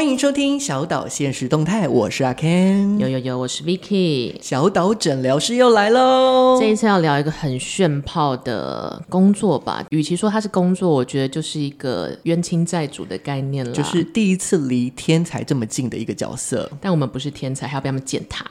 欢迎收听小岛现实动态，我是阿 Ken，有有有，我是 Vicky，小岛诊疗师又来喽！这一次要聊一个很炫炮的工作吧，与其说它是工作，我觉得就是一个冤亲债主的概念了，就是第一次离天才这么近的一个角色。但我们不是天才，还要被他们践踏。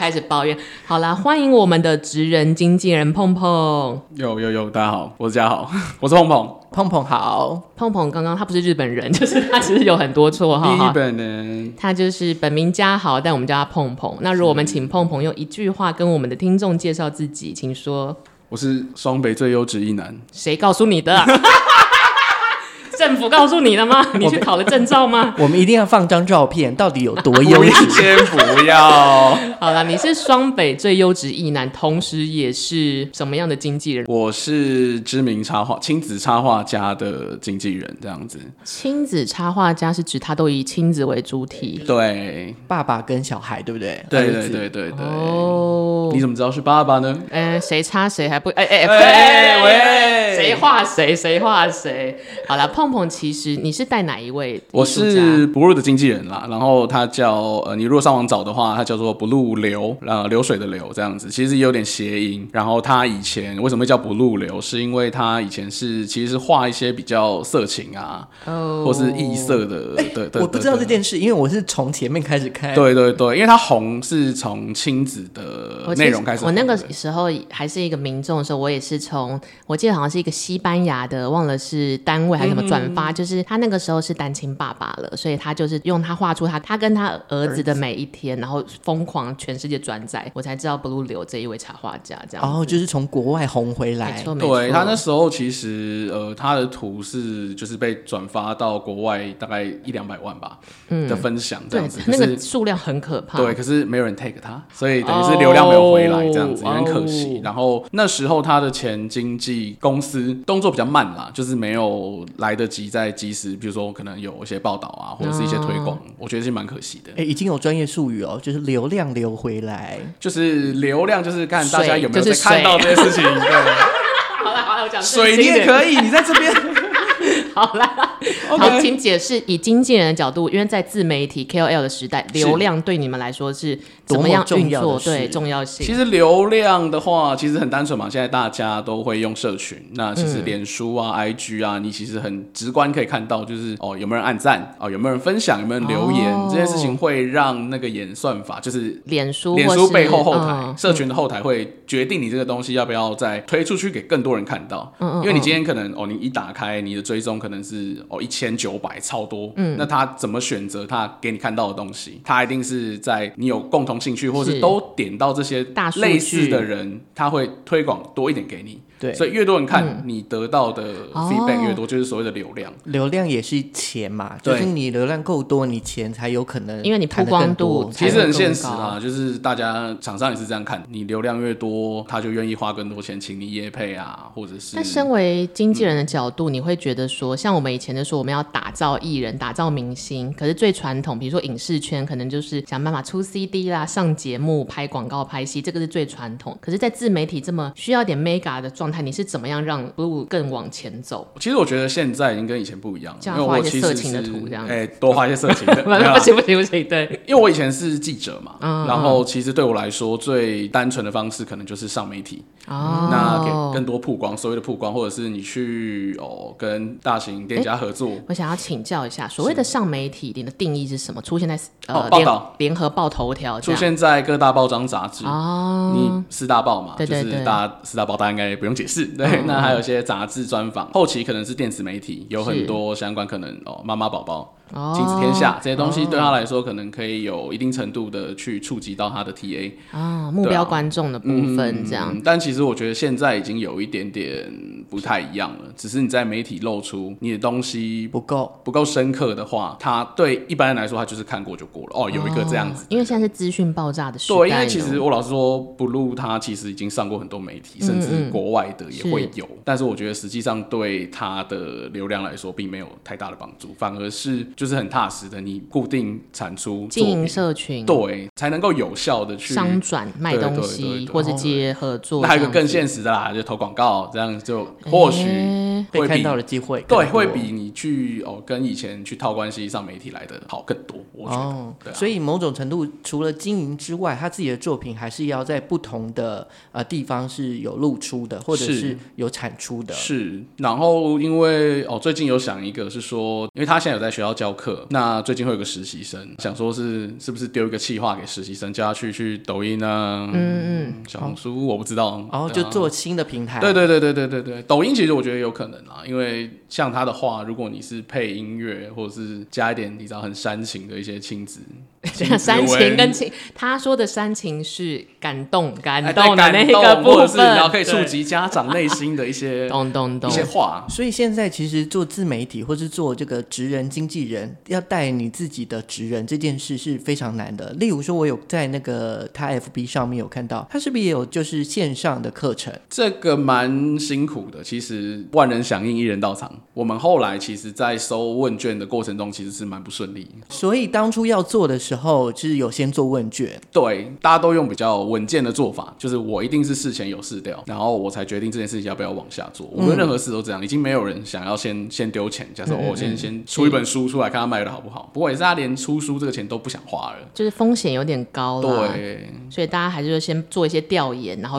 开始抱怨，好啦，欢迎我们的职人经纪人碰碰。有有有，大家好，我是嘉豪，我是碰碰，碰碰好。碰碰刚刚他不是日本人，就是他其实有很多绰号。日本人，他就是本名嘉豪，但我们叫他碰碰。那如果我们请碰碰用一句话跟我们的听众介绍自己，请说。我是双北最优质一男。谁告诉你的？政府告诉你了吗？你去考了证照吗？我们一定要放张照片，到底有多优质？先不要。好了，你是双北最优质艺男，同时也是什么样的经纪人？我是知名插画亲子插画家的经纪人，这样子。亲子插画家是指他都以亲子为主体，对，爸爸跟小孩，对不对？对对对对对。哦，你怎么知道是爸爸呢？呃，谁插谁还不？哎哎哎喂，谁画谁？谁画谁？好了，碰。碰碰，其实你是带哪一位？我是 Blue 的经纪人啦，然后他叫呃，你如果上网找的话，他叫做 Blue 流，呃，流水的流这样子，其实也有点谐音。然后他以前为什么会叫 Blue 流？是因为他以前是其实是画一些比较色情啊，哦，或是异色的。对对，我不知道这件事，因为我是从前面开始看。对对对，因为他红是从亲子的内容开始。我那个时候还是一个民众的时候，我也是从我记得好像是一个西班牙的，忘了是单位还是什么转。转发就是他那个时候是单亲爸爸了，所以他就是用他画出他他跟他儿子的每一天，然后疯狂全世界转载，我才知道 Blue 流这一位插画家这样。然后、哦、就是从国外红回来，对他那时候其实呃他的图是就是被转发到国外大概一两百万吧、嗯、的分享这样子，那个数量很可怕。对，可是没有人 take 他，所以等于是流量没有回来这样子，也、哦、很可惜。哦、然后那时候他的前经纪公司动作比较慢啦，就是没有来得及在及时，比如说可能有一些报道啊，或者是一些推广，哦、我觉得是蛮可惜的。哎、欸，已经有专业术语哦，就是流量流回来，就是流量，就是看大家有没有在看到这些事情。对，好了好了，我讲水你也可以，你在这边。好啦.好，请解释以经纪人的角度，因为在自媒体 KOL 的时代，流量对你们来说是怎么样运作？对重要性。其实流量的话，其实很单纯嘛。现在大家都会用社群，那其实脸书啊、嗯、IG 啊，你其实很直观可以看到，就是哦有没有人按赞，哦有没有人分享，有没有人留言，哦、这件事情会让那个演算法，就是脸书脸书背后后台、嗯、社群的后台会决定你这个东西要不要再推出去给更多人看到。嗯嗯。因为你今天可能哦，你一打开你的追踪可能是哦一千九百超多，嗯，那他怎么选择他给你看到的东西？他一定是在你有共同兴趣，或是都点到这些类似的人，他会推广多一点给你。对，所以越多人看，你得到的 feedback 越多，就是所谓的流量。流量也是钱嘛，就是你流量够多，你钱才有可能，因为你曝光度其实很现实啊，就是大家厂商也是这样看，你流量越多，他就愿意花更多钱请你业配啊，或者是。那身为经纪人的角度，你会觉得说，像我们以前就说我们要打造艺人、打造明星，可是最传统，比如说影视圈，可能就是想办法出 CD 啦、上节目、拍广告、拍戏，这个是最传统。可是，在自媒体这么需要点 mega 的状态，你是怎么样让 Blue 更往前走？其实我觉得现在已经跟以前不一样了，这样画一些色情的图，这样哎、欸，多画一些色情的，不行不行不行，对，因为我以前是记者嘛，嗯、然后其实对我来说最单纯的方式可能就是上媒体，哦、那给更多曝光，所谓的曝光，或者是你去哦跟大型店家合作。欸、我想要请教一下，所谓的上媒体，你的定义是什么？出现在呃报道联合报头条，出现在各大报章杂志哦，你四大报嘛，对对对，就是大四大报，大家应该不用解释。对，嗯、那还有一些杂志专访，后期可能是电子媒体，有很多相关可能哦，妈妈宝宝。亲子天下这些东西对他来说，可能可以有一定程度的去触及到他的 TA 啊，目标观众的部分这样。但其实我觉得现在已经有一点点不太一样了，只是你在媒体露出你的东西不够不够深刻的话，他对一般人来说，他就是看过就过了。哦，有一个这样子，因为现在是资讯爆炸的时代。对，因为其实我老实说，Blue 他其实已经上过很多媒体，甚至国外的也会有。但是我觉得实际上对他的流量来说，并没有太大的帮助，反而是。就是很踏实的，你固定产出经营社群，对，才能够有效的去商转卖东西，或者接合作。那还有一个更现实的啦，就投广告，这样就或许会看到的机会，对，会比你去哦跟以前去套关系上媒体来的好更多。我觉得，哦对啊，所以某种程度，除了经营之外，他自己的作品还是要在不同的呃地方是有露出的，或者是有产出的。是，然后因为哦，最近有想一个是说，因为他现在有在学校教课，那最近会有个实习生，想说是是不是丢一个企划给实习生，叫他去去抖音啊，嗯嗯，小红书，我不知道，然后就做新的平台。对对对对对对对，抖音其实我觉得有可能啊，因为像他的话，如果你是配音乐，或者是加一点你知道很煽情的一些亲子。煽情跟情，他说的煽情是感动、感动的那个部分，是然后可以触及家长内心的一些咚咚咚一些话。所以现在其实做自媒体或是做这个职人经纪人，要带你自己的职人这件事是非常难的。例如说，我有在那个他 FB 上面有看到，他是不是也有就是线上的课程？这个蛮辛苦的。其实万人响应，一人到场。我们后来其实，在收问卷的过程中，其实是蛮不顺利。所以当初要做的时候，就是有先做问卷，对，大家都用比较稳健的做法，就是我一定是事前有试掉，然后我才决定这件事情要不要往下做。无论任何事都这样，已经没有人想要先先丢钱。假设我先先出一本书出来，看他卖的好不好。不过也是他连出书这个钱都不想花了，就是风险有点高了。对，所以大家还是先做一些调研，然后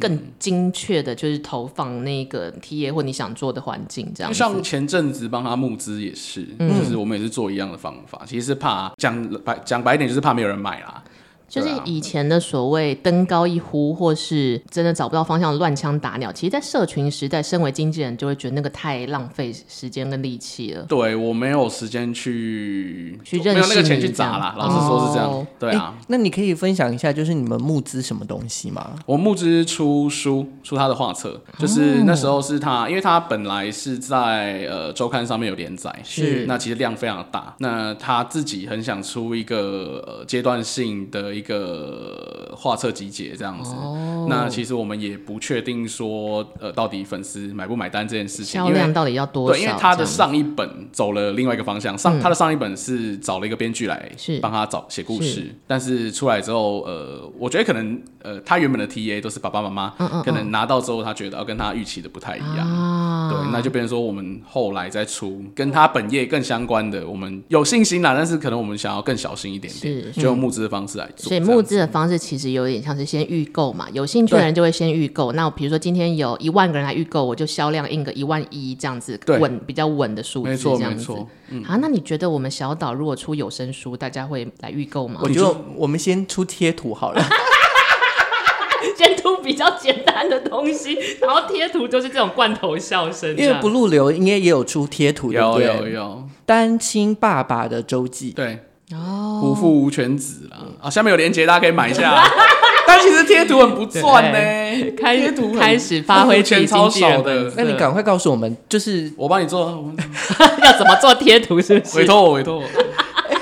更精确的，就是投放那个 TA 或你想做的环境这样。像前阵子帮他募资也是，就是我们也是做一样的方法，其实是怕讲白讲白一点。就是怕没有人买啦。就是以前的所谓登高一呼，或是真的找不到方向乱枪打鸟，其实，在社群时代，身为经纪人就会觉得那个太浪费时间跟力气了。对，我没有时间去去认识，没有那个钱去砸啦。老实说是这样。哦、对啊，那你可以分享一下，就是你们募资什么东西吗？我募资出书，出他的画册，就是那时候是他，因为他本来是在呃周刊上面有连载，是那其实量非常大，那他自己很想出一个呃阶段性的。一个画册集结这样子，哦、那其实我们也不确定说，呃，到底粉丝买不买单这件事情，销量到底要多少？对，因为他的上一本走了另外一个方向，上、嗯、他的上一本是找了一个编剧来帮他找写故事，是但是出来之后，呃，我觉得可能，呃，他原本的 TA 都是爸爸妈妈，嗯嗯嗯可能拿到之后他觉得要跟他预期的不太一样，啊、对，那就变成说我们后来再出跟他本业更相关的，我们有信心啦，但是可能我们想要更小心一点点，是就用募资的方式来做。所以募资的方式其实有点像是先预购嘛，有兴趣的人就会先预购。对那比如说今天有一万个人来预购，我就销量印个一万一这样子，稳对比较稳的数字这样子。嗯、啊，那你觉得我们小岛如果出有声书，大家会来预购吗？我觉得我们先出贴图好了，先出比较简单的东西，然后贴图就是这种罐头笑声。因为不入流应该也有出贴图的，有有有单亲爸爸的周记，对。哦，无父无犬子啦啊！下面有链接，大家可以买一下。但其实贴图很不赚呢，开贴图开始发挥全超少的。那你赶快告诉我们，就是我帮你做，要怎么做贴图？是不是？委托我，委托我。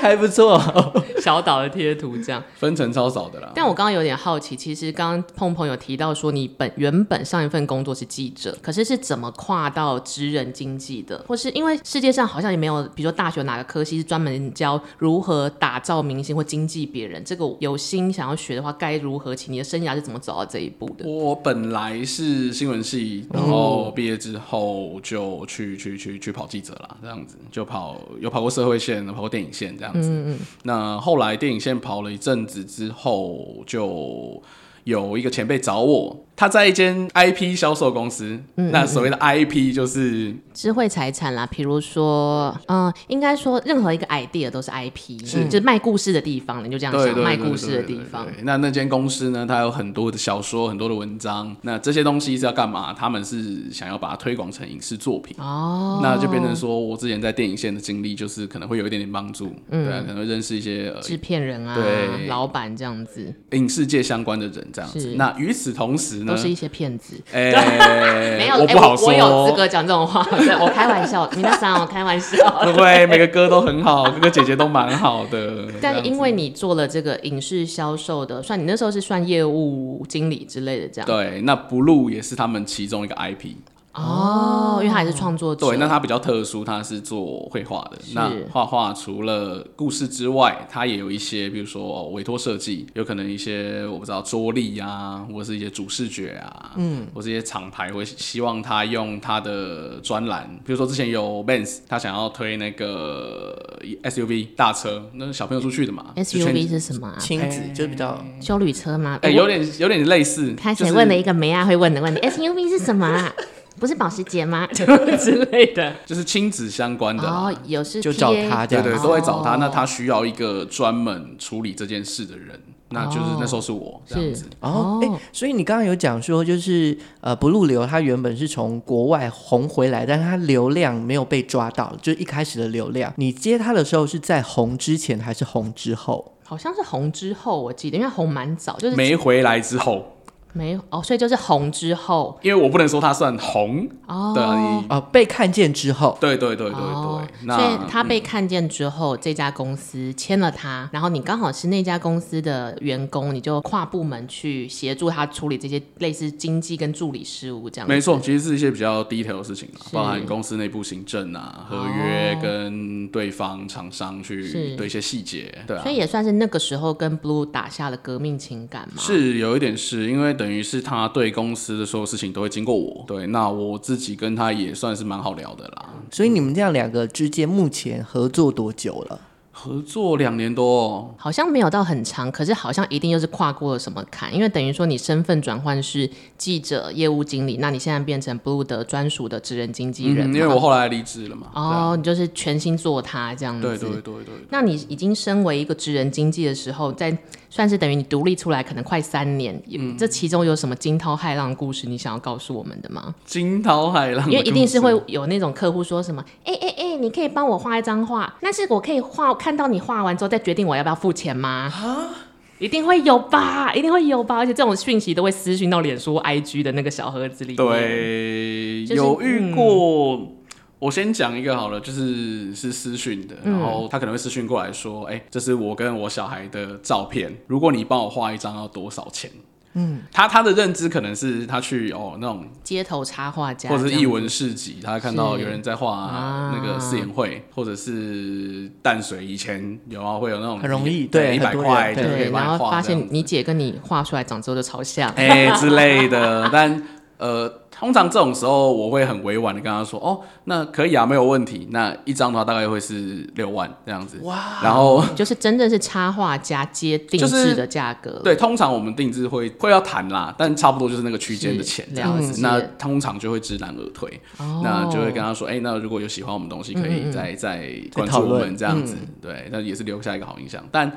还不错，小岛的贴图这样分成超少的啦。但我刚刚有点好奇，其实刚刚碰朋友提到说，你本原本上一份工作是记者，可是是怎么跨到职人经济的？或是因为世界上好像也没有，比如说大学哪个科系是专门教如何打造明星或经济别人？这个有心想要学的话，该如何？请你的生涯是怎么走到这一步的？我本来是新闻系，然后毕业之后就去去去去跑记者啦，这样子就跑有跑过社会线，跑过电影线这样。嗯嗯，那后来电影线跑了一阵子之后，就有一个前辈找我。他在一间 IP 销售公司，那所谓的 IP 就是智慧财产啦，比如说，嗯，应该说任何一个 idea 都是 IP，是。就是卖故事的地方，你就这样想，卖故事的地方。那那间公司呢，它有很多的小说，很多的文章，那这些东西是要干嘛？他们是想要把它推广成影视作品。哦，那就变成说我之前在电影线的经历，就是可能会有一点点帮助，嗯、对、啊，可能会认识一些制、呃、片人啊，对，老板这样子，影视界相关的人这样子。那与此同时呢？都是一些骗子，哎，没有，我不好说，我有资格讲这种话，对，我开玩笑，你那啥，我开玩笑，不会，每个哥都很好，哥哥姐姐都蛮好的。但因为你做了这个影视销售的，算你那时候是算业务经理之类的这样。对，那 Blue 也是他们其中一个 IP。哦，因为他也是创作者。对，那他比较特殊，他是做绘画的。那画画除了故事之外，他也有一些，比如说委托设计，有可能一些我不知道桌历啊，或者是一些主视觉啊，嗯，或是一些厂牌会希望他用他的专栏，比如说之前有 Benz，他想要推那个 SUV 大车，那小朋友出去的嘛。SUV 是什么啊？亲子就是比较修旅车吗？哎、欸，有点有点类似。开始问了一个梅亚会问的问题：SUV 是什么啊？不是保时捷吗？之类的，就是亲子相关的。哦，有是就找他这样，对对，都会找他。那他需要一个专门处理这件事的人，那就是那时候是我这样子。哦，哎，所以你刚刚有讲说，就是呃，Blue 流他原本是从国外红回来，但是他流量没有被抓到，就是一开始的流量。你接他的时候是在红之前还是红之后？好像是红之后，我记得，因为红蛮早，就是没回来之后。没有哦，所以就是红之后，因为我不能说他算红哦，对哦，被看见之后，对对对对对，哦、那所以他被看见之后，嗯、这家公司签了他，然后你刚好是那家公司的员工，你就跨部门去协助他处理这些类似经济跟助理事务这样。没错，其实是一些比较 detail 的事情，包含公司内部行政啊、合约跟对方厂商去对一些细节，对啊，所以也算是那个时候跟 Blue 打下了革命情感嘛。是有一点是因为等于是他对。公司的所有事情都会经过我，对，那我自己跟他也算是蛮好聊的啦。所以你们这样两个之间目前合作多久了？合作两年多，哦，好像没有到很长，可是好像一定又是跨过了什么坎，因为等于说你身份转换是记者、业务经理，那你现在变成 Blue 的专属的职人经纪人，嗯，因为我后来离职了嘛。哦，啊，你就是全心做他这样子。对对对对，对。那你已经身为一个职人经纪的时候，在算是等于你独立出来可能快三年，嗯，这其中有什么惊涛骇浪的故事，你想要告诉我们的吗？惊涛骇浪，因为一定是会有那种客户说什么，哎哎哎，你可以帮我画一张画，但是我可以画，看到你画完之后。再决定我要不要付钱吗？啊，一定会有吧，一定会有吧，而且这种讯息都会私讯到脸书、IG 的那个小盒子里。对，就是、有遇过。嗯、我先讲一个好了，就是是私讯的，然后他可能会私讯过来说：“哎、嗯欸，这是我跟我小孩的照片，如果你帮我画一张，要多少钱？”嗯，他他的认知可能是他去哦那种街头插画家，或者是艺文市集，他看到有人在画那个试演会，或者是淡水以前有啊会有那种很容易对一百块对，对，然后发现你姐跟你画出来长之后就超像。哎、欸、之类的，但呃。通常这种时候，我会很委婉的跟他说：“哦，那可以啊，没有问题。那一张的话大概会是六万这样子。”哇！然后就是真正是插画家接定制的价格。对，通常我们定制会会要谈啦，但差不多就是那个区间的钱这样子。那通常就会知难而退。哦。那就会跟他说：“哎、欸，那如果有喜欢我们东西，可以再再关注我们这样子。嗯”对，那也是留下一个好印象。但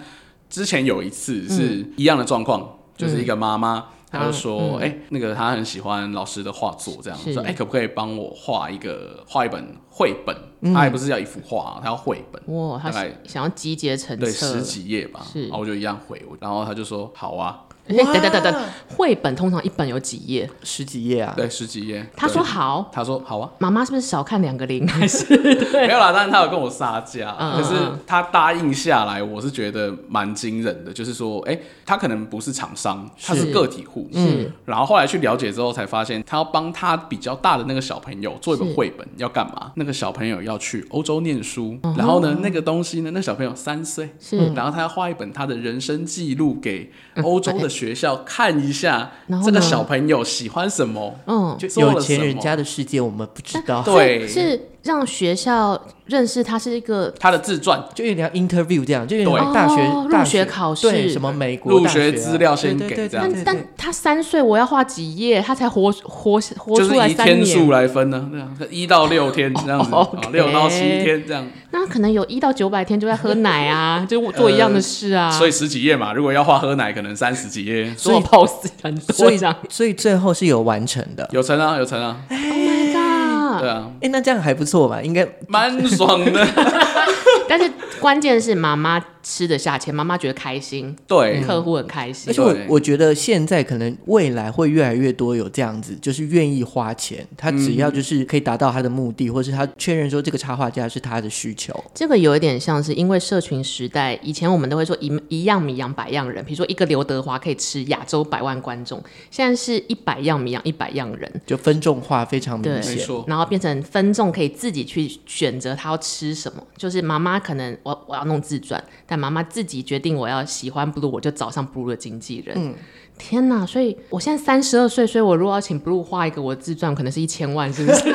之前有一次是一样的状况，嗯、就是一个妈妈。他就说：“哎、嗯欸，那个他很喜欢老师的画作，这样说，哎、欸，可不可以帮我画一个画一本绘本？嗯、他也不是要一幅画，他要绘本。哇，大概想要集结成册，对，十几页吧。是，然后我就一样回，然后他就说：好啊。”等等等等，绘本通常一本有几页？十几页啊？对，十几页。他说好，他说好啊。妈妈是不是少看两个零？还是 没有啦？但是他有跟我撒价，可是他答应下来，我是觉得蛮惊人的。就是说，哎，他可能不是厂商，他是个体户。嗯。然后后来去了解之后，才发现他要帮他比较大的那个小朋友做一本绘本，要干嘛？那个小朋友要去欧洲念书，然后呢，那个东西呢，那小朋友三岁，是，然后他要画一本他的人生记录给欧洲的 学校看。一下这个小朋友喜欢什么？嗯，就有钱人家的世界，我们不知道。对，是让学校认识他是一个他的自传，就有点 interview 这样，就有点大学入学考试，什么美国入学资料先给这样。但他三岁，我要画几页，他才活活活出来三年。就是以天数来分呢，这样一到六天这样子，六到七天这样。那可能有一到九百天就在喝奶啊，就做一样的事啊。所以十几页嘛，如果要画喝奶，可能三十几页。所以 pose 很多，所以所以最后是有完成的，有成啊，有成啊。Oh！对啊，哎，那这样还不错吧？应该蛮爽的。但是关键是妈妈吃得下钱，妈妈觉得开心，对，客户很开心。而且我我觉得现在可能未来会越来越多有这样子，就是愿意花钱，他只要就是可以达到他的目的，嗯、或是他确认说这个插画家是他的需求。这个有一点像是因为社群时代，以前我们都会说一一样米养百样人，比如说一个刘德华可以吃亚洲百万观众，现在是一百样米养一百样人，就分众化非常明显，然后变成分众可以自己去选择他要吃什么，就是妈妈可能我我要弄自传，但妈妈自己决定我要喜欢 Blue，我就找上 Blue 的经纪人。嗯，天哪！所以我现在三十二岁，所以我如果要请 Blue 画一个我的自传，可能是一千万，是不是？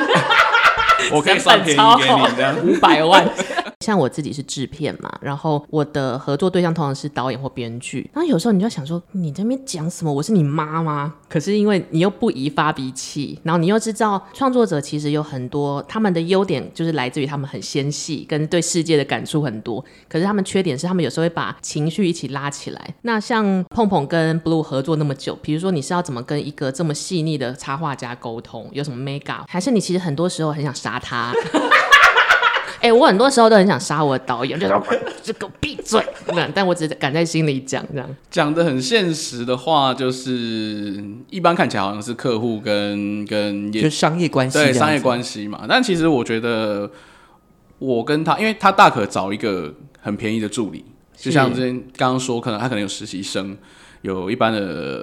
我可以算便宜给你，五百万。像我自己是制片嘛，然后我的合作对象通常是导演或编剧。然后有时候你就想说，你这边讲什么？我是你妈吗？可是因为你又不宜发脾气，然后你又知道创作者其实有很多他们的优点，就是来自于他们很纤细，跟对世界的感触很多。可是他们缺点是，他们有时候会把情绪一起拉起来。那像碰碰跟 Blue 合作那么久，比如说你是要怎么跟一个这么细腻的插画家沟通？有什么 make up？还是你其实很多时候很想杀他？哎、欸，我很多时候都很想杀我的导演，就说这个闭嘴。那但我只敢在心里讲，这样讲的很现实的话，就是一般看起来好像是客户跟跟就商业关系，对商业关系嘛。但其实我觉得，我跟他，因为他大可找一个很便宜的助理，就像之前刚刚说，可能他可能有实习生。有一般的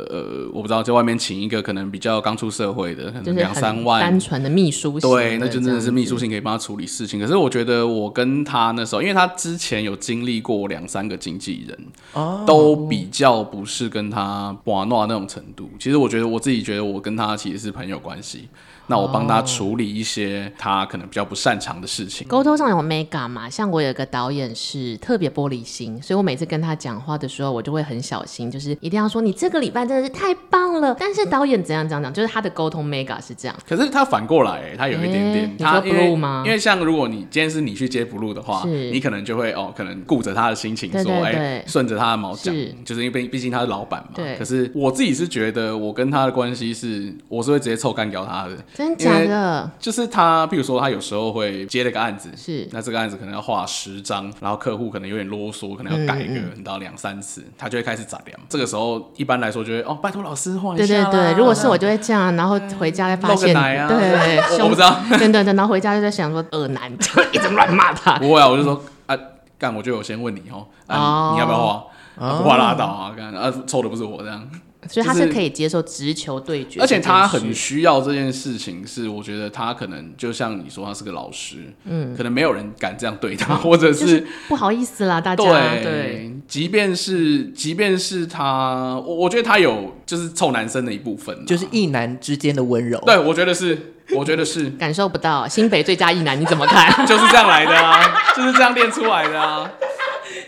呃，我不知道，在外面请一个可能比较刚出社会的，可能两三万，单纯的秘书，对，那就真的是秘书性可以帮他处理事情。可是我觉得我跟他那时候，因为他之前有经历过两三个经纪人，哦，都比较不是跟他玩闹那种程度。其实我觉得我自己觉得我跟他其实是朋友关系。那我帮他处理一些他可能比较不擅长的事情。沟通上有 mega 嘛？像我有一个导演是特别玻璃心，所以我每次跟他讲话的时候，我就会很小心，就是一定要说你这个礼拜真的是太棒了。但是导演怎样怎样讲，就是他的沟通 mega 是这样。可是他反过来，他有一点点，他你说 blue 吗？因为像如果你今天是你去接 blue 的话，你可能就会哦，可能顾着他的心情，说哎，顺着他的毛讲，就是因为毕竟他是老板嘛。对。可是我自己是觉得，我跟他的关系是，我是会直接臭干掉他的。真假的？就是他，比如说他有时候会接了个案子，是那这个案子可能要画十张，然后客户可能有点啰嗦，可能要改一个，你到两三次，他就会开始杂念。这个时候一般来说就会哦，拜托老师画一下。对对对，如果是我就会这样，然后回家再发现，啊、对，我不知道，等等等，然后回家就在想说恶男，就 一直乱骂他。不会啊，我就说啊，干，我就有先问你哦，啊，你要不要画？不画拉倒啊，干啊，抽的不是我这样。所以他是可以接受直球对决，而且他很需要这件事情。是我觉得他可能就像你说，他是个老师，嗯，可能没有人敢这样对他，或者是不好意思啦，大家对，对，即便是即便是他，我我觉得他有就是臭男生的一部分，就是异男之间的温柔。对，我觉得是，我觉得是 感受不到新北最佳异男，你怎么看？就是这样来的啊，就是这样练出来的啊。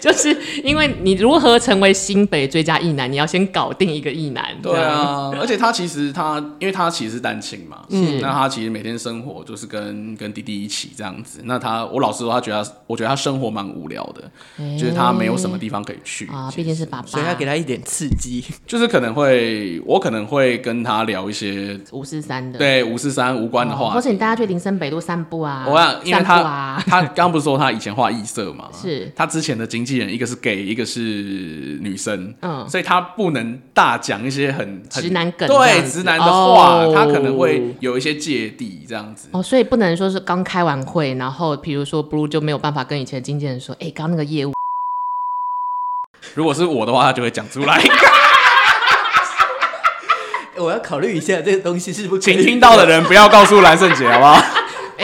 就是因为你如何成为新北最佳异男，你要先搞定一个异男。对啊，而且他其实他，因为他其实是单亲嘛，嗯，那他其实每天生活就是跟跟弟弟一起这样子。那他，我老实说，他觉得他，我觉得他生活蛮无聊的，欸、就是他没有什么地方可以去啊。毕竟是爸爸，所以他给他一点刺激，就是可能会，我可能会跟他聊一些 五四三的，对五四三无关的话，或者你带他去林森北路散步啊。我想，因为他、啊、他刚刚不是说他以前画异色嘛，是他之前的经纪人一个是 gay，一个是女生，嗯，所以他不能大讲一些很直男梗，对直男的话，哦，他可能会有一些芥蒂这样子。哦，所以不能说是刚开完会，然后比如说 Blue 就没有办法跟以前的经纪人说，哎，刚那个业务，如果是我的话，他就会讲出来。我要考虑一下这个东西是不是，请听到的人不要告诉蓝胜杰，好不好？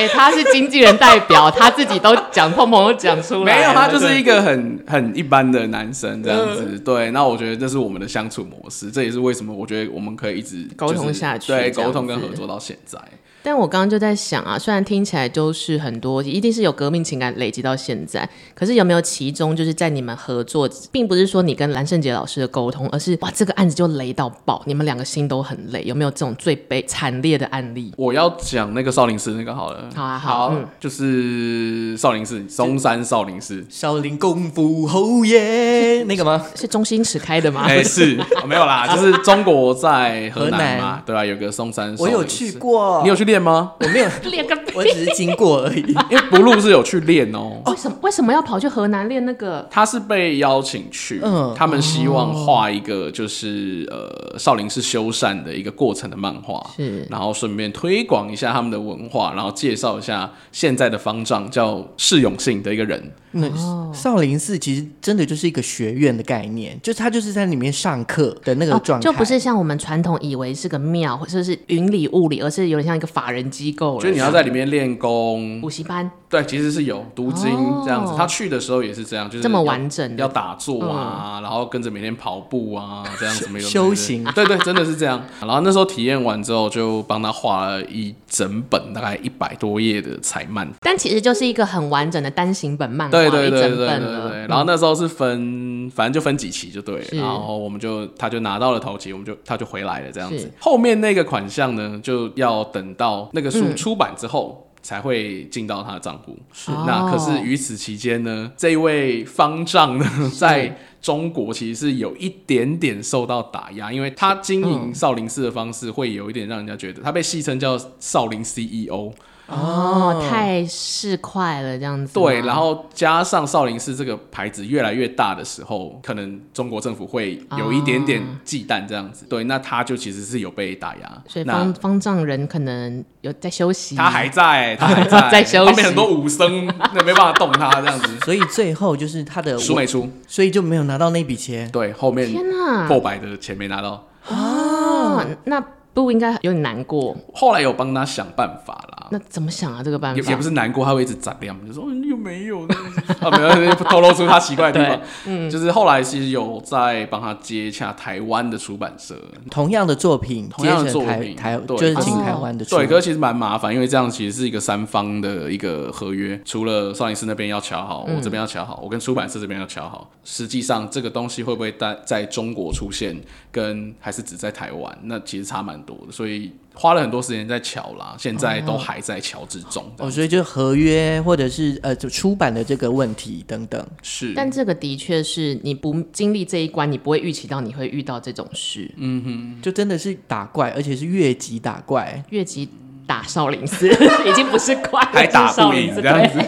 哎、欸，他是经纪人代表，他自己都讲，碰碰都讲出来。没有，他就是一个很很一般的男生这样子。对，那我觉得这是我们的相处模式，这也是为什么我觉得我们可以一直沟通下去，对，沟通跟合作到现在。但我刚刚就在想啊，虽然听起来都是很多，一定是有革命情感累积到现在，可是有没有其中就是在你们合作，并不是说你跟蓝胜杰老师的沟通，而是哇这个案子就雷到爆，你们两个心都很累，有没有这种最悲惨烈的案例？我要讲那个少林寺那个好了，好啊好，好，嗯、就是少林寺嵩山少林寺少林功夫侯爷 那个吗？是中心池开的吗？哎、欸、是、哦，没有啦，就是中国在河南嘛，南对吧、啊？有个嵩山，我有去过，你有去。练吗？我没有 练个我只是经过而已。因为 Blue 是有去练哦。为什么为什么要跑去河南练那个？他是被邀请去，嗯他们希望画一个就是、呃少林寺修缮的一个过程的漫画，是然后顺便推广一下他们的文化，然后介绍一下现在的方丈叫释永信的一个人。那少林寺其实真的就是一个学院的概念，就是他就是在里面上课的那个状态、哦，就不是像我们传统以为是个庙或者是云里雾里，而是有点像一个法人机构。就是你要在里面练功、补习班，对，其实是有读经这样子。哦、他去的时候也是这样，就是这么完整，要打坐啊，嗯、然后跟着每天跑步啊，这样子没有修行。对 对，真的是这样。然后那时候体验完之后，就帮他画了一整本大概一百多页的彩漫，但其实就是一个很完整的单行本漫画，对对对对对。对然后那时候是分，反正就分几期就对了，然后我们就他就拿到了头期，我们就他就回来了这样子。后面那个款项呢，就要等到那个书出版之后、嗯、才会进到他的账户。是，那可是于此期间呢，这一位方丈呢，在中国其实是有一点点受到打压，因为他经营少林寺的方式会有一点让人家觉得他被戏称叫少林 CEO。哦，太市侩了，这样子。对，然后加上少林寺这个牌子越来越大的时候，可能中国政府会有一点点忌惮这样子。哦、对，那他就其实是有被打压。所以方方丈人可能有在休息。他还在，他还在，在休息。旁边很多武僧，那没办法动他这样子。所以最后就是他的书没出，所以就没有拿到那笔钱。对，后面天哪，破百的钱没拿到。哦，那。不应该有点难过，后来有帮他想办法啦。那怎么想啊？这个办法也也不是难过，他会一直眨亮，就说又没有 啊，没有透露出他奇怪的地方。嗯，就是后来其实有在帮他接洽台湾的出版社，同样的作品，同样的作品，台对，就是请台湾的出。对，可是其实蛮麻烦，因为这样其实是一个三方的一个合约，除了少林寺那边要瞧好，我这边要瞧好，我跟出版社这边要瞧好。实际上这个东西会不会在在中国出现，跟还是只在台湾，那其实差蛮多的，所以。花了很多时间在桥啦，现在都还在桥之中。哦，所以就合约或者是呃，就出版的这个问题等等。是，但这个的确是你不经历这一关，你不会预期到你会遇到这种事。嗯哼，就真的是打怪，而且是越级打怪，越级打少林寺 已经不是怪，还打不赢这样子。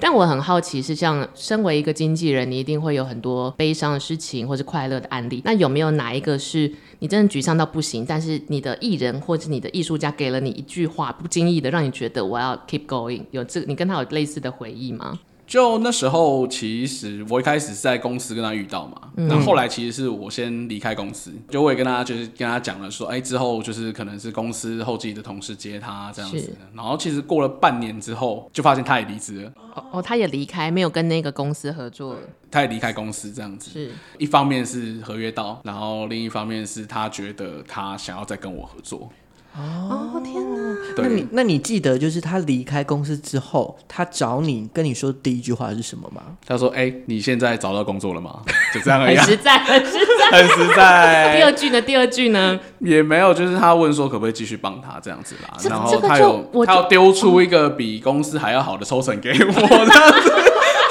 但我很好奇，是像身为一个经纪人，你一定会有很多悲伤的事情，或是快乐的案例。那有没有哪一个是你真的沮丧到不行，但是你的艺人或者你的艺术家给了你一句话，不经意的让你觉得我要 keep going？有这，你跟他有类似的回忆吗？就那时候，其实我一开始是在公司跟他遇到嘛，那、嗯、后来其实是我先离开公司，就我也跟他就是跟他讲了说，哎、欸，之后就是可能是公司后继的同事接他这样子，然后其实过了半年之后，就发现他也离职了。哦哦，他也离开，没有跟那个公司合作了。他也离开公司这样子，是一方面是合约到，然后另一方面是他觉得他想要再跟我合作。哦天哪！那你那你记得就是他离开公司之后，他找你跟你说第一句话是什么吗？他说：“哎、欸，你现在找到工作了吗？”就这样而已。很实在，很实在，很实在。第二句呢？第二句呢？也没有，就是他问说可不可以继续帮他这样子啦。然后他有他要丢出一个比公司还要好的抽成给我，这样子。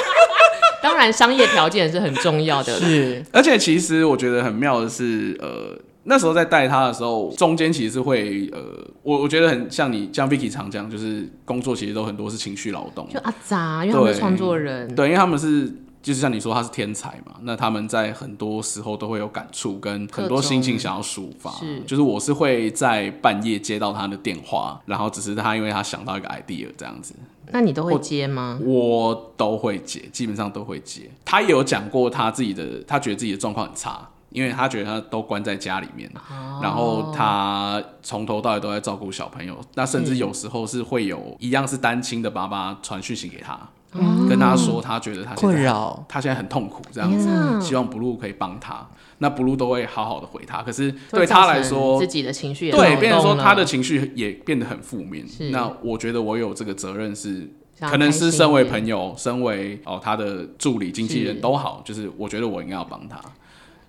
当然，商业条件是很重要的。是，而且其实我觉得很妙的是，呃。那时候在带他的时候，中间其实是会呃，我我觉得很像你像 Vicky 常讲，就是工作其实都很多是情绪劳动，就阿杂，因为他们是创作人，对，对，因为他们是就是像你说他是天才嘛，那他们在很多时候都会有感触跟很多心情想要抒发，是，就是我是会在半夜接到他的电话，然后只是他因为他想到一个 idea 这样子，那你都会接吗？我，我都会接，基本上都会接。他也有讲过他自己的，他觉得自己的状况很差。因为他觉得他都关在家里面，哦、然后他从头到尾都在照顾小朋友，那甚至有时候是会有一样是单亲的爸爸传讯息给他，嗯、跟他说他觉得他现在他现在很痛苦这样。子，嗯、希望 Blue 可以帮他，那 Blue 都会好好的回他。可是对他来说，自己的情绪也对，变成说他的情绪也变得很负面。那我觉得我有这个责任是，可能是身为朋友，身为哦他的助理、经纪人都好，就是我觉得我应该要帮他。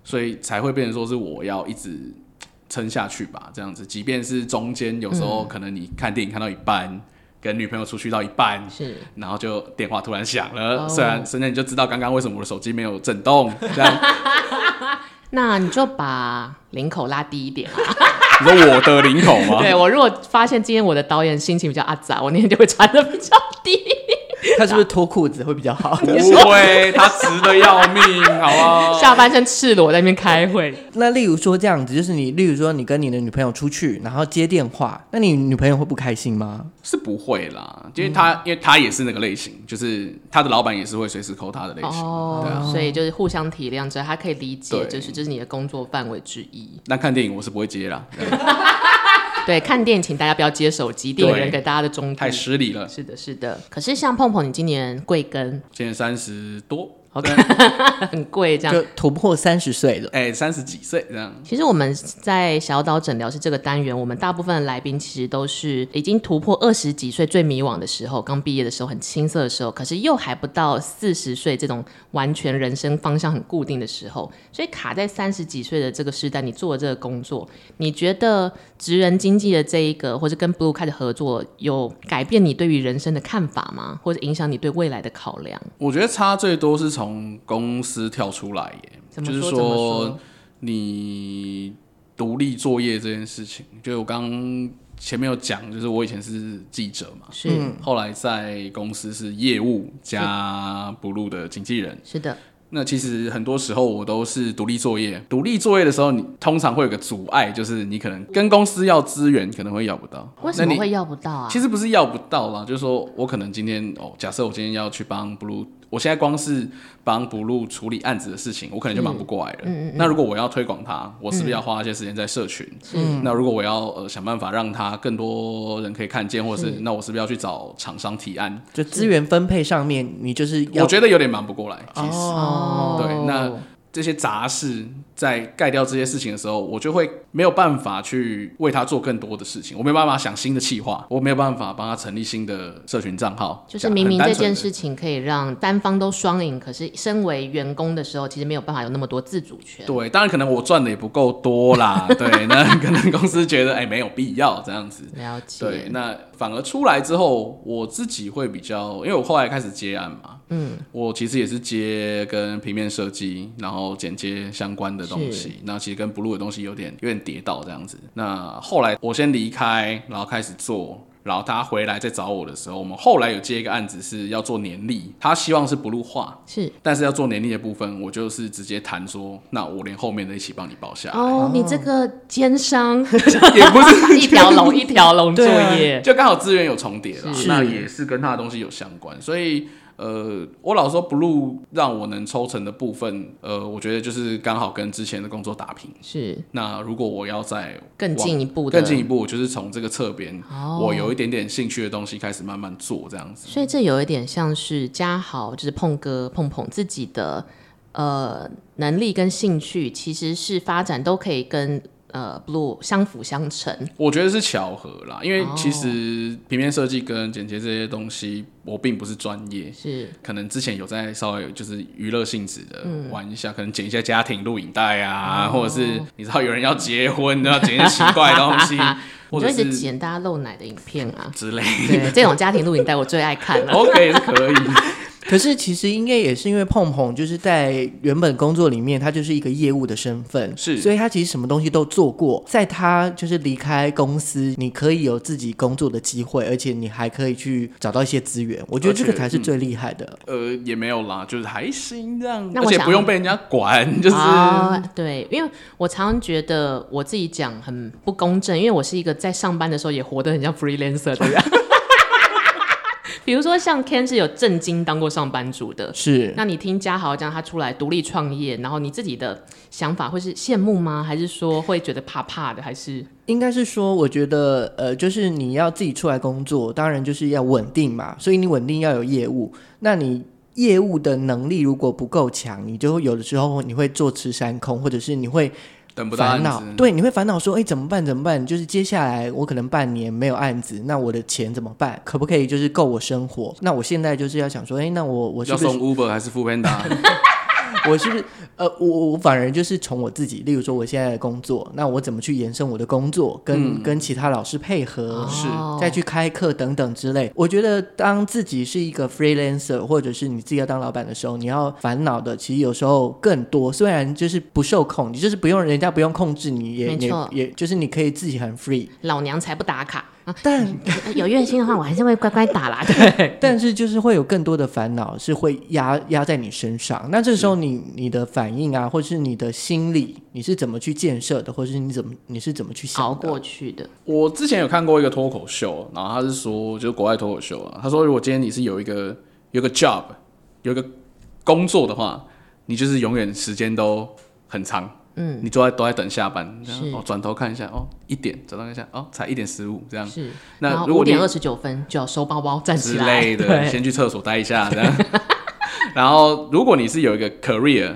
所以才会变成说是我要一直撑下去吧，这样子。即便是中间有时候可能你看电影看到一半，嗯、跟女朋友出去到一半，是，然后就电话突然响了。哦、虽然现在你就知道刚刚为什么我的手机没有震动，这样。那你就把领口拉低一点啊。你说我的领口吗？对，我如果发现今天我的导演心情比较阿杂，我那天就会穿的比较低。他是不是脱裤子会比较好？不会，他直的要命，好啊。下半身赤裸在那边开会。那例如说这样子，就是你，例如说你跟你的女朋友出去，然后接电话，那你女朋友会不开心吗？是不会啦，因为他，嗯、因为他也是那个类型，就是他的老板也是会随时 call 他的类型。哦，对啊，所以就是互相体谅着，他可以理解，就是这是你的工作范围之一。那看电影我是不会接啦。对，看电影请大家不要接手机，电影人给大家的中太失礼了。是的，是的。可是像碰碰，你今年贵庚？今年三十多。OK，很贵，这样就突破三十岁了。哎，三十几岁这样。其实我们在小岛诊疗室这个单元，我们大部分的来宾其实都是已经突破二十几岁最迷惘的时候，刚毕业的时候很青涩的时候，可是又还不到四十岁这种完全人生方向很固定的时候，所以卡在三十几岁的这个时代，你做的这个工作，你觉得职人经济的这一个，或者跟 Blue 开始合作，有改变你对于人生的看法吗？或者影响你对未来的考量？我觉得差最多是从。公司跳出来耶，就是说你独立作业这件事情，就我刚前面有讲，就是我以前是记者嘛，是，后来在公司是业务加 Blue 的经纪人，是的。那其实很多时候我都是独立作业，独立作业的时候，你通常会有个阻碍，就是你可能跟公司要资源，可能会要不到。为什么会要不到啊？其实不是要不到啦，就是说我可能今天哦，假设我今天要去帮 Blue。我现在光是帮 Blue 处理案子的事情，我可能就忙不过来了。嗯嗯嗯、那如果我要推广它，我是不是要花一些时间在社群？嗯、那如果我要呃想办法让它更多人可以看见，或是，是那我是不是要去找厂商提案？就资源分配上面，你就是我觉得有点忙不过来。其实，哦、对，那。这些杂事在盖掉这些事情的时候，我就会没有办法去为他做更多的事情，我没有办法想新的企划，我没有办法帮他成立新的社群账号。就是明明这件事情可以让单方都双赢，可是身为员工的时候，其实没有办法有那么多自主权。对，当然可能我赚的也不够多啦，对，那可能公司觉得哎没有必要这样子。了解。对，那反而出来之后，我自己会比较，因为我后来开始接案嘛。嗯，我其实也是接跟平面设计，然后剪接相关的东西。那其实跟 Blue 的东西有点有点叠到这样子。那后来我先离开，然后开始做，然后他回来再找我的时候，我们后来有接一个案子是要做年历，他希望是 Blue 画，是，但是要做年历的部分，我就是直接谈说，那我连后面的一起帮你包下来。哦，你这个奸商 也不是 一条龙一条龙作业，就刚好资源有重叠了，那也是跟他的东西有相关，所以。呃，我老说 Blue 让我能抽成的部分，呃，我觉得就是刚好跟之前的工作打平。是。那如果我要再更进一步，更进一步，就是从这个侧边，哦、我有一点点兴趣的东西开始慢慢做这样子。所以这有一点像是嘉豪，就是碰哥碰碰自己的呃能力跟兴趣，其实是发展都可以跟。呃，Blue 相辅相成，我觉得是巧合啦。因为其实平面设计跟剪接这些东西，我并不是专业，是可能之前有在稍微就是娱乐性质的玩一下，嗯、可能剪一些家庭录影带啊，哦、或者是你知道有人要结婚，都要剪一些奇怪的东西，我就一直剪大家露奶的影片啊之类的。对，这种家庭录影带我最爱看了。OK，是可以。可是其实应该也是因为碰碰就是在原本工作里面，他就是一个业务的身份，是，所以他其实什么东西都做过。在他就是离开公司，你可以有自己工作的机会，而且你还可以去找到一些资源。我觉得这个才是最厉害的。嗯、呃，也没有啦，就是还行这样，那我而且不用被人家管，就是、哦、对。因为我常常觉得我自己讲很不公正，因为我是一个在上班的时候也活得很像 freelancer 的人。比如说像 Ken 是有正经当过上班族的，是。那你听嘉豪讲他出来独立创业，然后你自己的想法会是羡慕吗？还是说会觉得怕怕的？还是应该是说，我觉得呃，就是你要自己出来工作，当然就是要稳定嘛。所以你稳定要有业务，那你业务的能力如果不够强，你就有的时候你会坐吃山空，或者是你会。等不到烦恼，对，你会烦恼说，哎，怎么办？怎么办？就是接下来我可能半年没有案子，那我的钱怎么办？可不可以就是够我生活？那我现在就是要想说，哎，那我我要送 Uber 还是 Foodpanda？我是不是呃，我我反而就是从我自己，例如说我现在的工作，那我怎么去延伸我的工作，跟、嗯、跟其他老师配合，是再去开课等等之类。我觉得当自己是一个 freelancer，或者是你自己要当老板的时候，你要烦恼的其实有时候更多。虽然就是不受控，你就是不用人家不用控制你，也也也就是你可以自己很 free。老娘才不打卡。但有 愿心的话，我还是会乖乖打啦。对，但是就是会有更多的烦恼是会压压在你身上。那这时候你你的反应啊，或是你的心理，你是怎么去建设的，或是你怎么你是怎么去熬过去的？我之前有看过一个脱口秀，然后他是说，就是国外脱口秀啊，他说如果今天你是有一个有个 job 有一个工作的话，你就是永远时间都很长。嗯，你都在都在等下班，哦，转头看一下，哦，一点，转头看一下，哦，才一点十五，这样。是，那如果五点二十九分就要收包包站起来之类的，先去厕所待一下，这样。然后，如果你是有一个 career。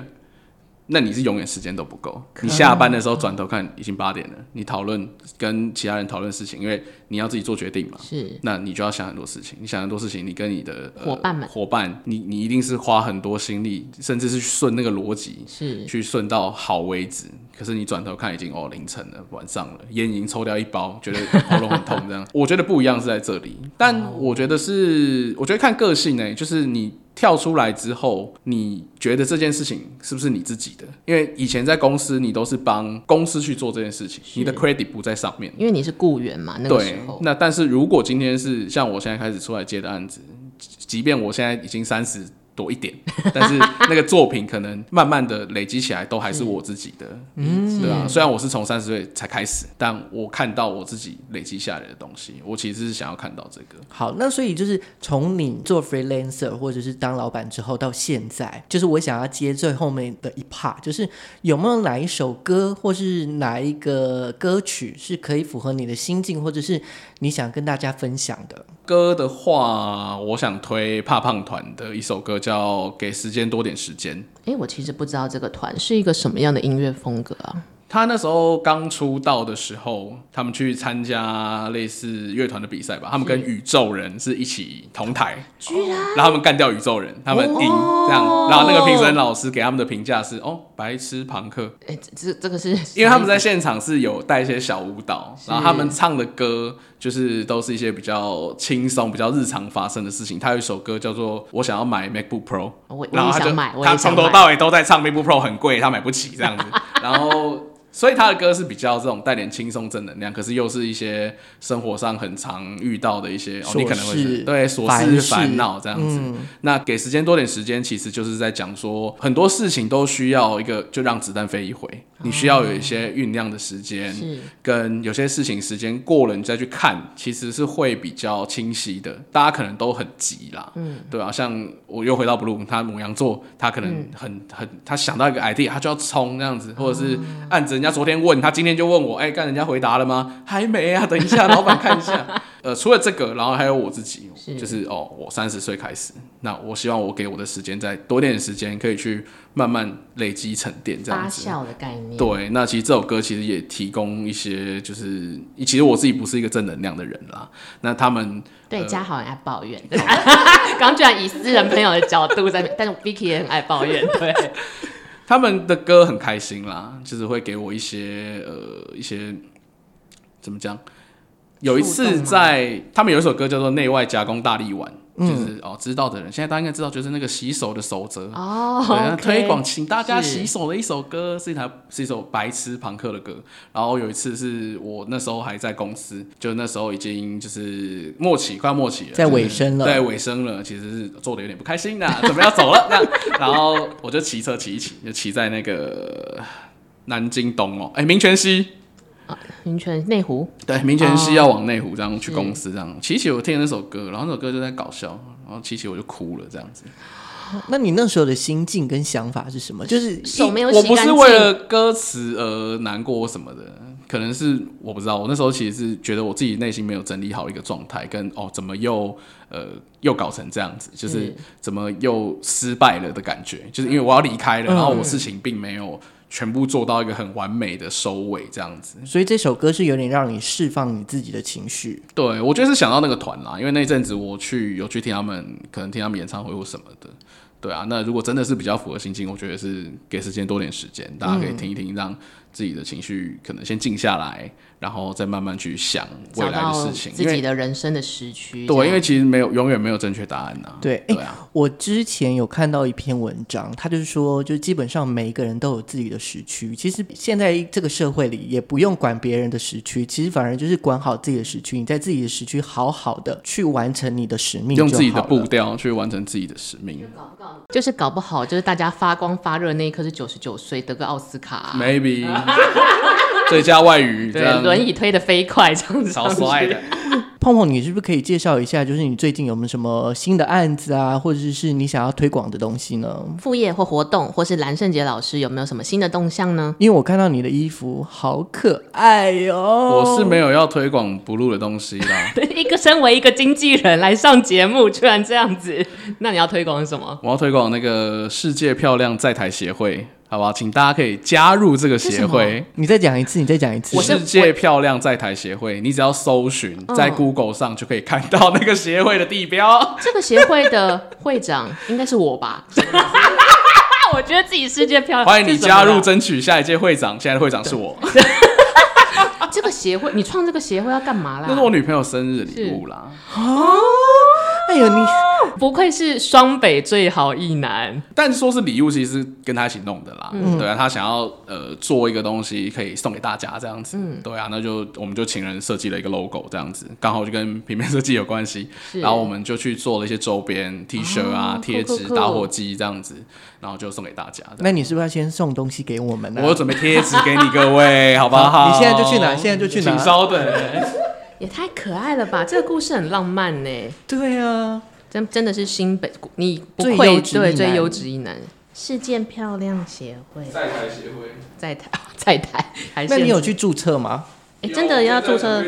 那你是永远时间都不够。你下班的时候转头看，已经八点了。你讨论跟其他人讨论事情，因为你要自己做决定嘛。是。那你就要想很多事情。你想很多事情，你跟你的伙、呃、伴们，伙伴，你你一定是花很多心力，甚至是顺那个逻辑，是去顺到好为止。可是你转头看，已经哦凌晨了，晚上了，烟已经抽掉一包，觉得喉咙很痛。这样，我觉得不一样是在这里。但我觉得是，我觉得看个性呢、欸，就是你。跳出来之后，你觉得这件事情是不是你自己的？因为以前在公司，你都是帮公司去做这件事情，你的 credit 不在上面。因为你是雇员嘛，那个时候。对。那但是如果今天是像我现在开始出来接的案子，即便我现在已经三十。多一点，但是那个作品可能慢慢的累积起来，都还是我自己的，嗯，对啊。虽然我是从三十岁才开始，但我看到我自己累积下来的东西，我其实是想要看到这个。好，那所以就是从你做 freelancer 或者是当老板之后到现在，就是我想要接最后面的一 part，就是有没有哪一首歌或是哪一个歌曲是可以符合你的心境，或者是你想跟大家分享的？歌的话，我想推怕胖团的一首歌，叫《给时间多点时间》。哎、我其实不知道这个团是一个什么样的音乐风格啊。他那时候刚出道的时候，他们去参加类似乐团的比赛吧。他们跟宇宙人是一起同台，居然后他们干掉宇宙人，他们赢、哦、这样。然后那个评审老师给他们的评价是：哦，白痴朋克。哎、欸，这这个是 因为他们在现场是有带一些小舞蹈，然后他们唱的歌就是都是一些比较轻松、比较日常发生的事情。他有一首歌叫做《我想要买 MacBook Pro》，然后他就他从头到尾都在唱 MacBook Pro 很贵，他买不起这样子，然后。所以他的歌是比较这种带点轻松正能量，可是又是一些生活上很常遇到的一些，哦、你可能会是对琐事烦恼这样子。嗯、那给时间多点时间，其实就是在讲说很多事情都需要一个，就让子弹飞一回。你需要有一些酝酿的时间，跟有些事情时间过了你再去看，其实是会比较清晰的。大家可能都很急啦，嗯，对啊，像我又回到 Blue，他母羊座，他可能很、嗯、很，他想到一个 idea，他就要冲这样子，或者是按着人家昨天问他，今天就问我，哎、欸，干人家回答了吗？还没啊，等一下，老板看一下。呃，除了这个，然后还有我自己，是就是哦，我三十岁开始，那我希望我给我的时间再多点时间，可以去慢慢累积沉淀，这样子。发酵的概念。对，那其实这首歌其实也提供一些，就是其实我自己不是一个正能量的人啦。那他们对家好很爱抱怨，刚居然以私人朋友的角度在，但是 Vicky 也很爱抱怨，对。他们的歌很开心啦，就是会给我一些呃一些怎么讲。有一次在他们有一首歌叫做《内外夹攻大力丸》，嗯，就是哦，知道的人现在大家应该知道，就是那个洗手的守则哦，对推广请大家洗手的一首歌，是，是一台是一首白痴朋克的歌。然后有一次是我那时候还在公司，就那时候已经就是末期，快要末期了，在尾声了，在，尾声了，其实是做的有点不开心的，准备要走了 那。然后我就骑车骑一骑，就骑在那个南京东哦，哎，民权西。啊，民权内湖，对，民权西要往内湖这样去公司这样。琪琪，我听那首歌，然后那首歌就在搞笑，然后琪琪我就哭了这样子。那你那时候的心境跟想法是什么？就是手没有洗，我不是为了歌词而难过什么的，可能是我不知道。我那时候其实是觉得我自己内心没有整理好一个状态，跟哦怎么又呃又搞成这样子，就是怎么又失败了的感觉，就是因为我要离开了，然后我事情并没有。全部做到一个很完美的收尾，这样子。所以这首歌是有点让你释放你自己的情绪。对，我觉得是想到那个团啦，因为那阵子我去有去听他们，可能听他们演唱会或什么的。对啊，那如果真的是比较符合心境，我觉得是给时间多点时间，大家可以听一听，让自己的情绪可能先静下来。然后再慢慢去想未来的事情，自己的人生的时区。对，因为其实没有永远没有正确答案呐、啊。对，对啊。我之前有看到一篇文章，他就是说，就基本上每一个人都有自己的时区。其实现在这个社会里，也不用管别人的时区，其实反而就是管好自己的时区。你在自己的时区好好的去完成你的使命，用自己的步调去完成自己的使命。就是搞不好，就是大家发光发热那一刻是九十九岁得个奥斯卡、啊、，maybe。最佳外语，对，轮椅推的飞快，这样子超帅的。碰碰，你是不是可以介绍一下？就是你最近有没有什么新的案子啊，或者是你想要推广的东西呢？副业或活动，或是蓝胜杰老师有没有什么新的动向呢？因为我看到你的衣服好可爱哟、哦。我是没有要推广 Blue 的东西啦。对，一个身为一个经纪人来上节目，居然这样子，那你要推广什么？我要推广那个世界漂亮在台协会。好不好？请大家可以加入这个协会。你再讲一次，你再讲一次。世界漂亮在台协会，你只要搜寻在 Google 上就可以看到那个协会的地标。哦、这个协会的会长应该是我吧？我觉得自己世界漂亮。欢迎你加入，争取下一届会长。现在的会长是我。这个协会，你创这个协会要干嘛啦？那是我女朋友生日礼物啦。哦。哎呦，你不愧是双北最好一男。但说是礼物，其实是跟他一起弄的啦。嗯、对啊，他想要呃做一个东西可以送给大家这样子。嗯、对啊，那就我们就请人设计了一个 logo 这样子，刚好就跟平面设计有关系。然后我们就去做了一些周边 T 恤啊、贴纸、打火机这样子，然后就送给大家。那你是不是要先送东西给我们呢？我有准备贴纸给你各位，好不好？好，你现在就去拿，现在就去拿。请稍等。也太可爱了吧！这个故事很浪漫呢。对啊，真真的是新北，你不愧对最优质一男。世界漂亮协会，在台协会，在台在台，还是那你有去注册吗？哎，真的要注册？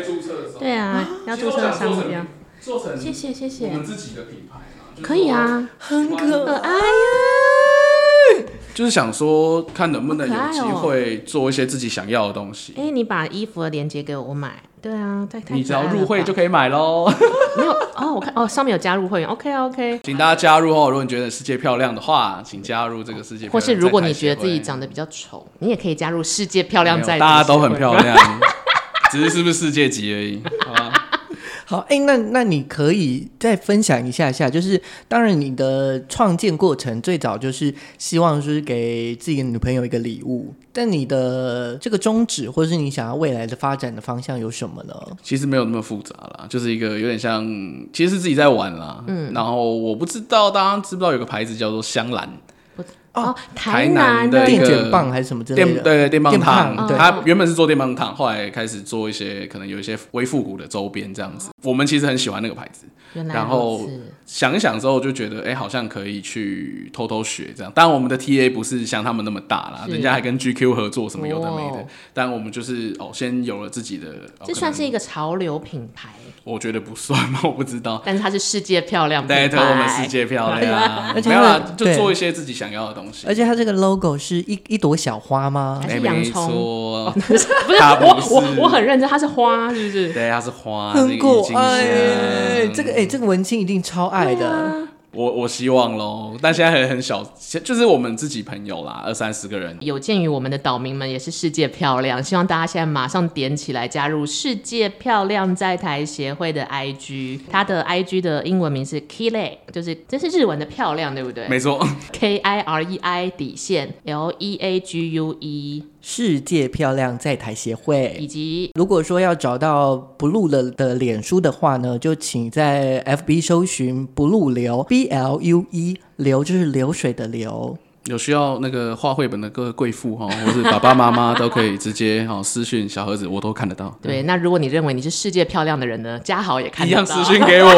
对啊，要注册商标。做成，谢谢谢谢。我们自己的品牌可以啊，很可爱呀。就是想说，看能不能有机会做一些自己想要的东西。哎，你把衣服的链接给我，我买。对啊，你只要入会就可以买喽。没有哦，我看哦，上面有加入会员，OK OK。请大家加入哦，如果你觉得世界漂亮的话，请加入这个世界漂亮。或是如果你觉得自己长得比较丑，你也可以加入世界漂亮在。大家都很漂亮，只是是不是世界级而已。好吧。好，哎、欸，那那你可以再分享一下下，就是当然你的创建过程最早就是希望就是给自己的女朋友一个礼物，但你的这个宗旨或者是你想要未来的发展的方向有什么呢？其实没有那么复杂啦，就是一个有点像，其实是自己在玩啦。嗯，然后我不知道大家知不知道有个牌子叫做香兰。哦，台南的电卷棒还是什么之类的？电对电棒烫，他原本是做电棒烫，后来开始做一些可能有一些微复古的周边这样子。我们其实很喜欢那个牌子，然后想一想之后就觉得，哎，好像可以去偷偷学这样。当然，我们的 TA 不是像他们那么大啦，人家还跟 GQ 合作什么有的没的。但我们就是哦，先有了自己的，这算是一个潮流品牌。我觉得不算吗？我不知道。但是它是世界漂亮品牌，对，我们世界漂亮，没有啦，就做一些自己想要的东西。而且它这个 logo 是一一朵小花吗？还是洋葱？不是，我我我很认真，它是花，是不是？对，它是花，很可爱。这个哎，这个文青一定超爱的。我我希望喽，但现在还很小，就是我们自己朋友啦，二三十个人。有鉴于我们的岛民们也是世界漂亮，希望大家现在马上点起来加入世界漂亮在台协会的 IG，它的 IG 的英文名是 Kirei，就是这是日文的漂亮，对不对？没错，K I R E I 底线 L E A G U E。世界漂亮在台协会，以及如果说要找到 Blue 的的脸书的话呢，就请在 FB 搜寻 Blue 流 B L U E 流就是流水的流。有需要那个画绘本的各位贵妇哈，或是爸爸妈妈都可以直接哈私讯小盒子，我都看得到。对，那如果你认为你是世界漂亮的人呢，嘉豪也看得到，一样私讯给我。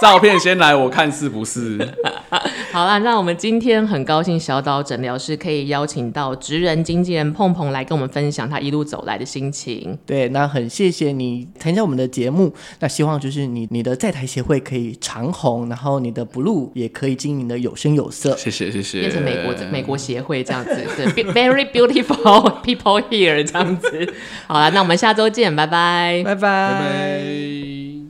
照片先来，我看是不是？好啦，那我们今天很高兴小岛诊疗室可以邀请到职人经纪人碰碰来跟我们分享他一路走来的心情。对，那很谢谢你参加我们的节目。那希望就是你你的在台协会可以长红，然后你的 Blue 也可以经营的有声有色。谢谢谢谢。变成美国美国协会这样子，对，Very beautiful people here 这样子。好了，那我们下周见，拜拜，拜拜。